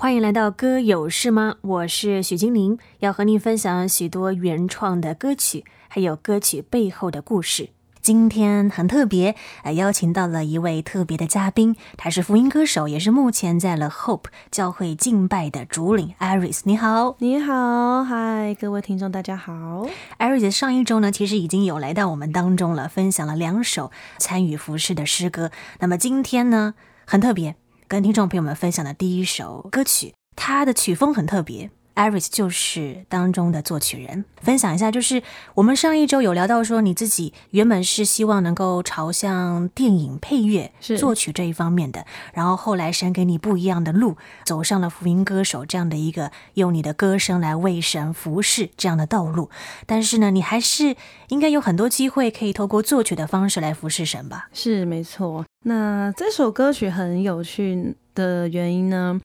欢迎来到歌有事吗？我是许金玲，要和您分享许多原创的歌曲，还有歌曲背后的故事。今天很特别，呃，邀请到了一位特别的嘉宾，他是福音歌手，也是目前在了 Hope 教会敬拜的主领 Iris。你好，你好，嗨，各位听众，大家好。Iris 上一周呢，其实已经有来到我们当中了，分享了两首参与服饰的诗歌。那么今天呢，很特别，跟听众朋友们分享的第一首歌曲，它的曲风很特别。Iris 就是当中的作曲人，分享一下，就是我们上一周有聊到说，你自己原本是希望能够朝向电影配乐、作曲这一方面的，然后后来神给你不一样的路，走上了福音歌手这样的一个用你的歌声来为神服侍这样的道路。但是呢，你还是应该有很多机会可以透过作曲的方式来服侍神吧？是，没错。那这首歌曲很有趣的原因呢？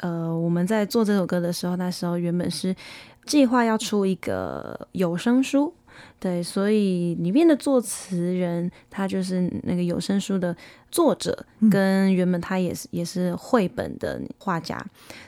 呃，我们在做这首歌的时候，那时候原本是计划要出一个有声书，对，所以里面的作词人他就是那个有声书的作者，跟原本他也是也是绘本的画家。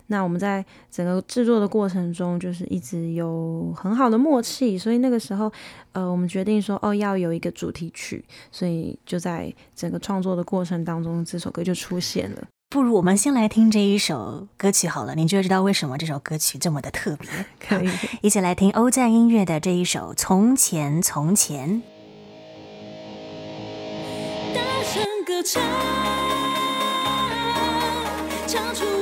那我们在整个制作的过程中，就是一直有很好的默契，所以那个时候，呃，我们决定说，哦，要有一个主题曲，所以就在整个创作的过程当中，这首歌就出现了。不如我们先来听这一首歌曲好了，你就知道为什么这首歌曲这么的特别。可以，一起来听欧赞音乐的这一首《从前从前》。大声歌唱，唱出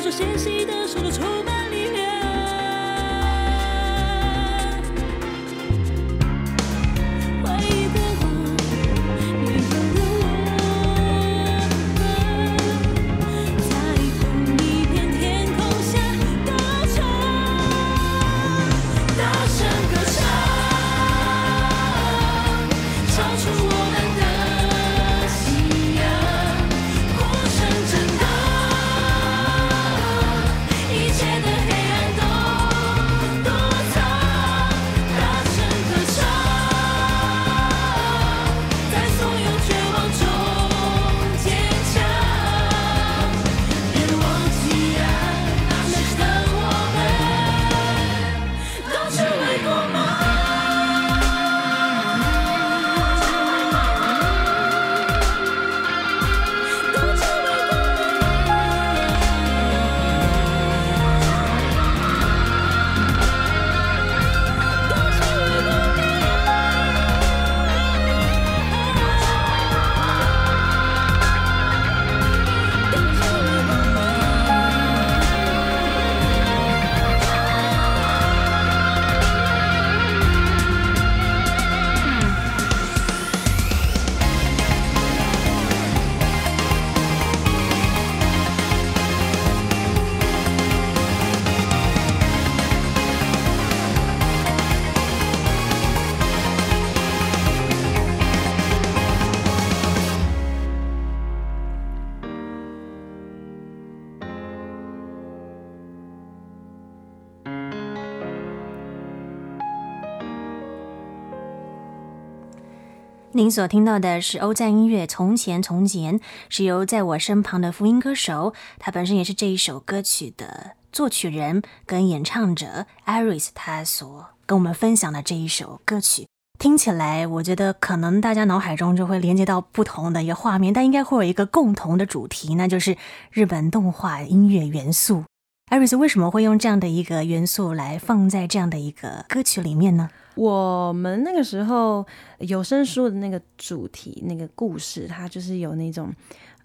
说嫌弃的说了您所听到的是欧赞音乐《从前从前》，是由在我身旁的福音歌手，他本身也是这一首歌曲的作曲人跟演唱者 Iris，他所跟我们分享的这一首歌曲，听起来我觉得可能大家脑海中就会连接到不同的一个画面，但应该会有一个共同的主题，那就是日本动画音乐元素。Iris 为什么会用这样的一个元素来放在这样的一个歌曲里面呢？我们那个时候有声书的那个主题，那个故事，它就是有那种，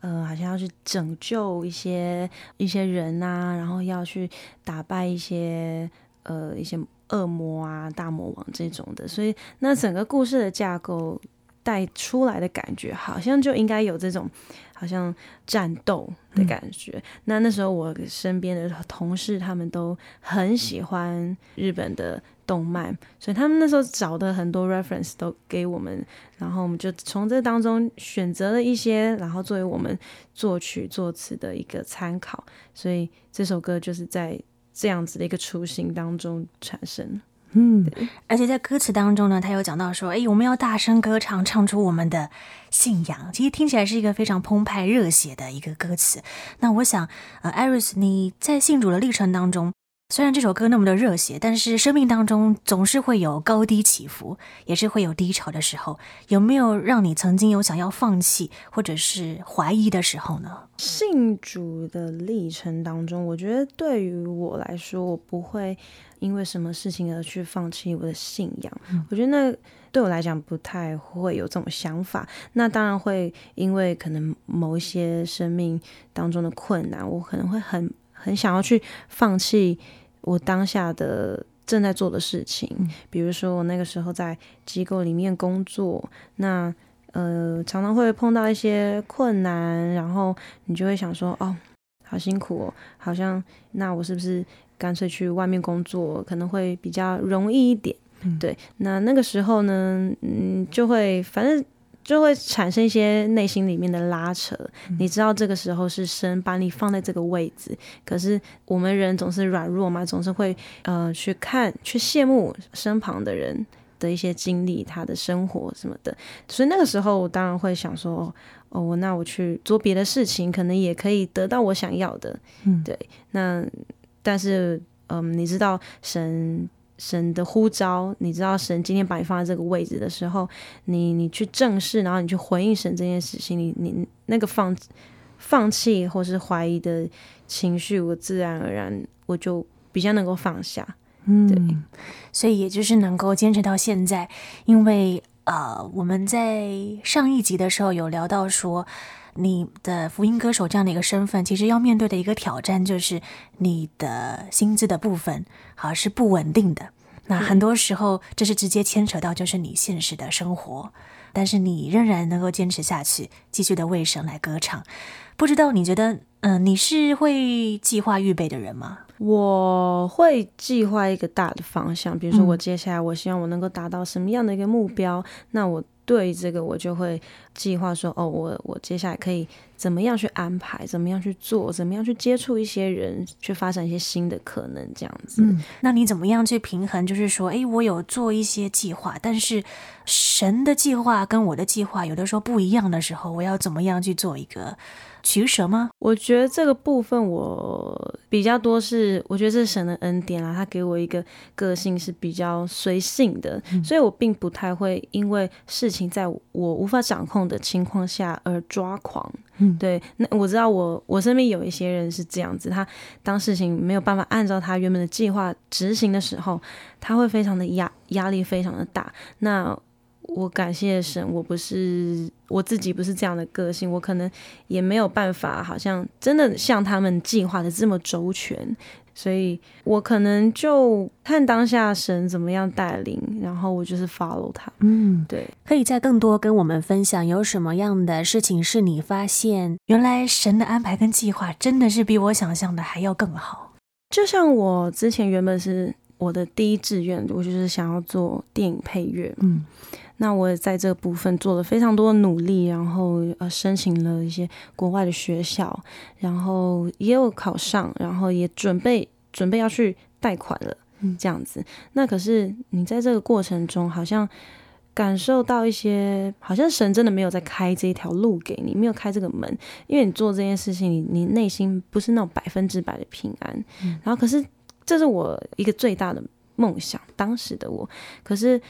呃，好像要去拯救一些一些人啊，然后要去打败一些呃一些恶魔啊、大魔王这种的，所以那整个故事的架构带出来的感觉，好像就应该有这种。好像战斗的感觉。嗯、那那时候我身边的同事他们都很喜欢日本的动漫，所以他们那时候找的很多 reference 都给我们，然后我们就从这当中选择了一些，然后作为我们作曲作词的一个参考。所以这首歌就是在这样子的一个雏形当中产生。嗯，而且在歌词当中呢，他有讲到说，哎，我们要大声歌唱，唱出我们的信仰。其实听起来是一个非常澎湃、热血的一个歌词。那我想，呃艾瑞斯你在信主的历程当中。虽然这首歌那么的热血，但是生命当中总是会有高低起伏，也是会有低潮的时候。有没有让你曾经有想要放弃或者是怀疑的时候呢？信主的历程当中，我觉得对于我来说，我不会因为什么事情而去放弃我的信仰。嗯。我觉得那对我来讲不太会有这种想法。那当然会因为可能某一些生命当中的困难，我可能会很很想要去放弃。我当下的正在做的事情，比如说我那个时候在机构里面工作，那呃常常会碰到一些困难，然后你就会想说，哦，好辛苦哦，好像那我是不是干脆去外面工作，可能会比较容易一点？嗯、对，那那个时候呢，嗯，就会反正。就会产生一些内心里面的拉扯，你知道这个时候是神把你放在这个位置，可是我们人总是软弱嘛，总是会呃去看去羡慕身旁的人的一些经历，他的生活什么的，所以那个时候我当然会想说，哦，我那我去做别的事情，可能也可以得到我想要的，嗯，对，那但是嗯，你知道神。神的呼召，你知道神今天把你放在这个位置的时候，你你去正视，然后你去回应神这件事情，你你那个放放弃或是怀疑的情绪，我自然而然我就比较能够放下。嗯，对，所以也就是能够坚持到现在，因为呃，我们在上一集的时候有聊到说，你的福音歌手这样的一个身份，其实要面对的一个挑战就是你的薪资的部分，好是不稳定的。那很多时候，这是直接牵扯到就是你现实的生活，但是你仍然能够坚持下去，继续的为神来歌唱。不知道你觉得，嗯、呃，你是会计划预备的人吗？我会计划一个大的方向，比如说我接下来我希望我能够达到什么样的一个目标，嗯、那我。对这个，我就会计划说，哦，我我接下来可以怎么样去安排，怎么样去做，怎么样去接触一些人，去发展一些新的可能，这样子。嗯，那你怎么样去平衡？就是说，诶，我有做一些计划，但是神的计划跟我的计划有的时候不一样的时候，我要怎么样去做一个？取舍吗？我觉得这个部分我比较多是，我觉得这是神的恩典啊，他给我一个个性是比较随性的，嗯、所以我并不太会因为事情在我无法掌控的情况下而抓狂。嗯，对，那我知道我我身边有一些人是这样子，他当事情没有办法按照他原本的计划执行的时候，他会非常的压压力非常的大。那我感谢神，我不是我自己，不是这样的个性，我可能也没有办法，好像真的像他们计划的这么周全，所以我可能就看当下神怎么样带领，然后我就是 follow 他。嗯，对。可以再更多跟我们分享，有什么样的事情是你发现，原来神的安排跟计划真的是比我想象的还要更好。就像我之前原本是我的第一志愿，我就是想要做电影配乐。嗯。那我也在这个部分做了非常多的努力，然后呃申请了一些国外的学校，然后也有考上，然后也准备准备要去贷款了，这样子。那可是你在这个过程中，好像感受到一些，好像神真的没有在开这一条路给你，没有开这个门，因为你做这件事情，你你内心不是那种百分之百的平安。嗯、然后，可是这是我一个最大的梦想，当时的我。可是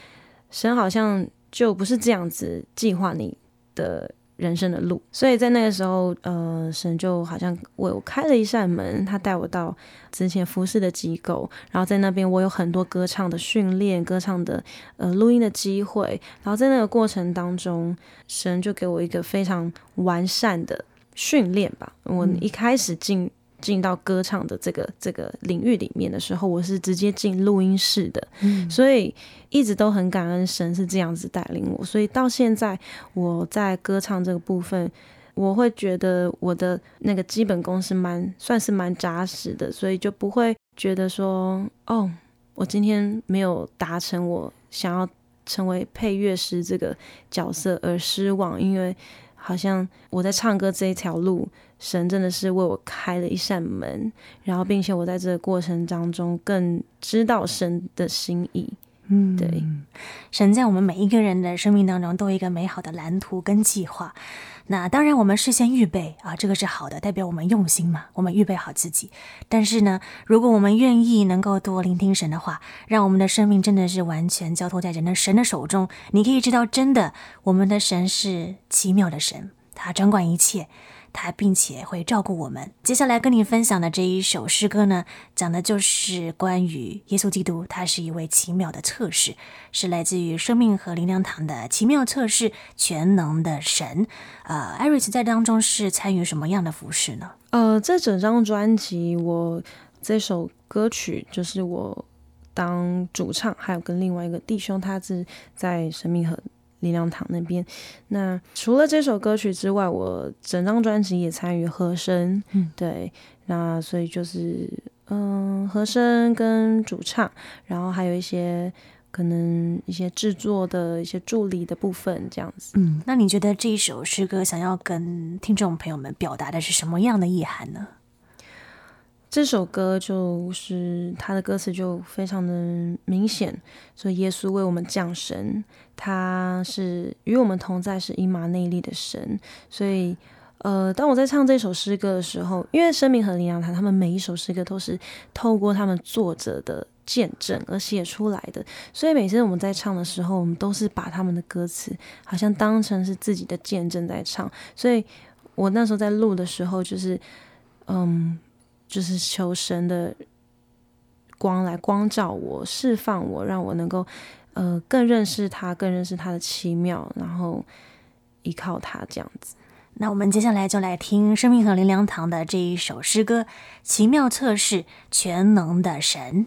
神好像就不是这样子计划你的人生的路，所以在那个时候，呃，神就好像为我开了一扇门，他带我到之前服侍的机构，然后在那边我有很多歌唱的训练、歌唱的呃录音的机会，然后在那个过程当中，神就给我一个非常完善的训练吧。我一开始进。进到歌唱的这个这个领域里面的时候，我是直接进录音室的，嗯，所以一直都很感恩神是这样子带领我。所以到现在我在歌唱这个部分，我会觉得我的那个基本功是蛮算是蛮扎实的，所以就不会觉得说哦，我今天没有达成我想要成为配乐师这个角色而失望，因为好像我在唱歌这一条路。神真的是为我开了一扇门，然后并且我在这个过程当中更知道神的心意。嗯，对，神在我们每一个人的生命当中都有一个美好的蓝图跟计划。那当然，我们事先预备啊，这个是好的，代表我们用心嘛，我们预备好自己。但是呢，如果我们愿意能够多聆听神的话，让我们的生命真的是完全交托在人的神的手中，你可以知道，真的，我们的神是奇妙的神，他掌管一切。他并且会照顾我们。接下来跟你分享的这一首诗歌呢，讲的就是关于耶稣基督，他是一位奇妙的测试，是来自于生命和灵粮堂的奇妙测试，全能的神。呃，艾瑞斯在当中是参与什么样的服饰呢？呃，这整张专辑，我这首歌曲就是我当主唱，还有跟另外一个弟兄，他是在生命和。灵粮堂那边，那除了这首歌曲之外，我整张专辑也参与和声，嗯，对，那所以就是嗯，和声跟主唱，然后还有一些可能一些制作的一些助理的部分，这样子。嗯，那你觉得这一首诗歌想要跟听众朋友们表达的是什么样的意涵呢？这首歌就是它的歌词就非常的明显，所以耶稣为我们降生，他是与我们同在，是以马内利的神。所以，呃，当我在唱这首诗歌的时候，因为生命和灵粮堂，他们每一首诗歌都是透过他们作者的见证而写出来的，所以每次我们在唱的时候，我们都是把他们的歌词好像当成是自己的见证在唱。所以我那时候在录的时候，就是，嗯。就是求神的光来光照我，释放我，让我能够呃更认识他，更认识他的奇妙，然后依靠他这样子。那我们接下来就来听生命和灵粮堂的这一首诗歌《奇妙测试，全能的神》。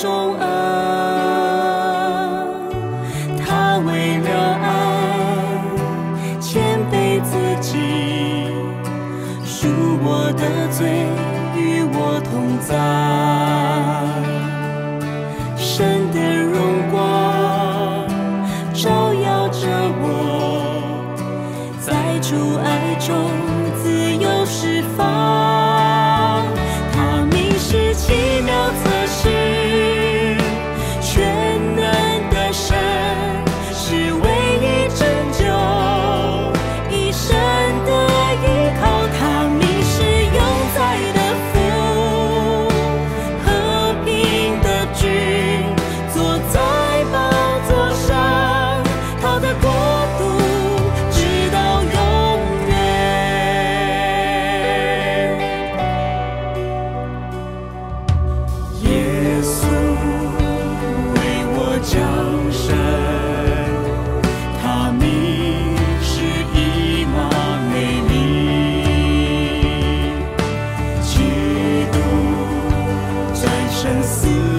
中恩，他为了爱谦卑自己。赎我的罪，与我同在，see.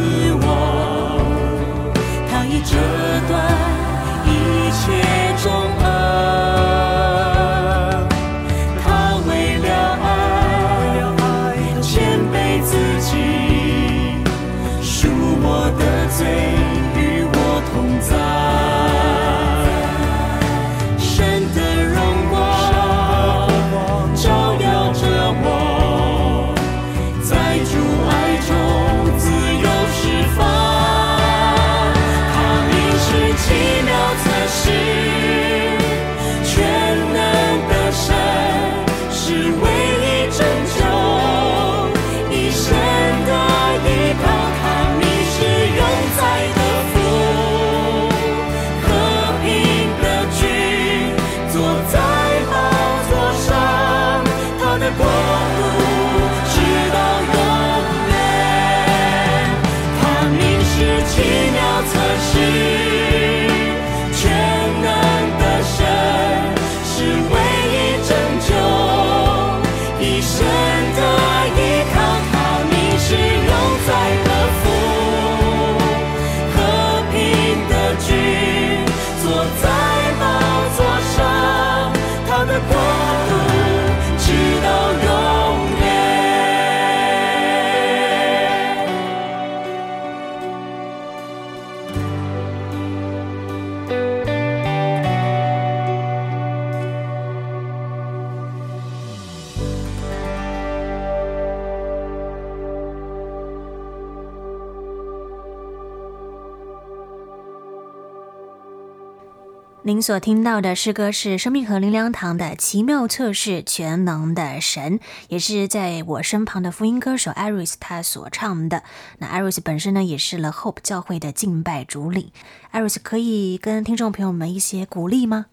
您所听到的诗歌是生命河灵粮堂的《奇妙测试全能的神》，也是在我身旁的福音歌手 Iris 他所唱的。那 Iris 本身呢，也是了 Hope 教会的敬拜主领。Iris 可以跟听众朋友们一些鼓励吗？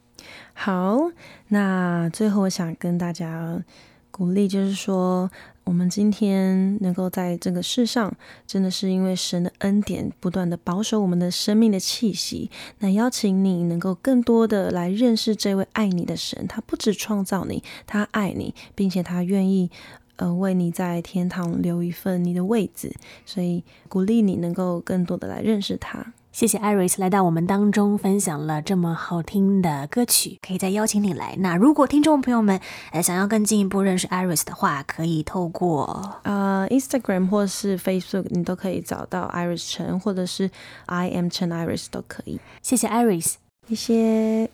好，那最后我想跟大家鼓励，就是说。我们今天能够在这个世上，真的是因为神的恩典，不断的保守我们的生命的气息。那邀请你能够更多的来认识这位爱你的神，他不止创造你，他爱你，并且他愿意呃为你在天堂留一份你的位置。所以鼓励你能够更多的来认识他。谢谢 Iris 来到我们当中，分享了这么好听的歌曲，可以再邀请你来。那如果听众朋友们呃想要更进一步认识 Iris 的话，可以透过呃 Instagram 或是 Facebook，你都可以找到 Iris Chen，或者是 I am Chen Iris 都可以。谢谢 Iris，谢谢。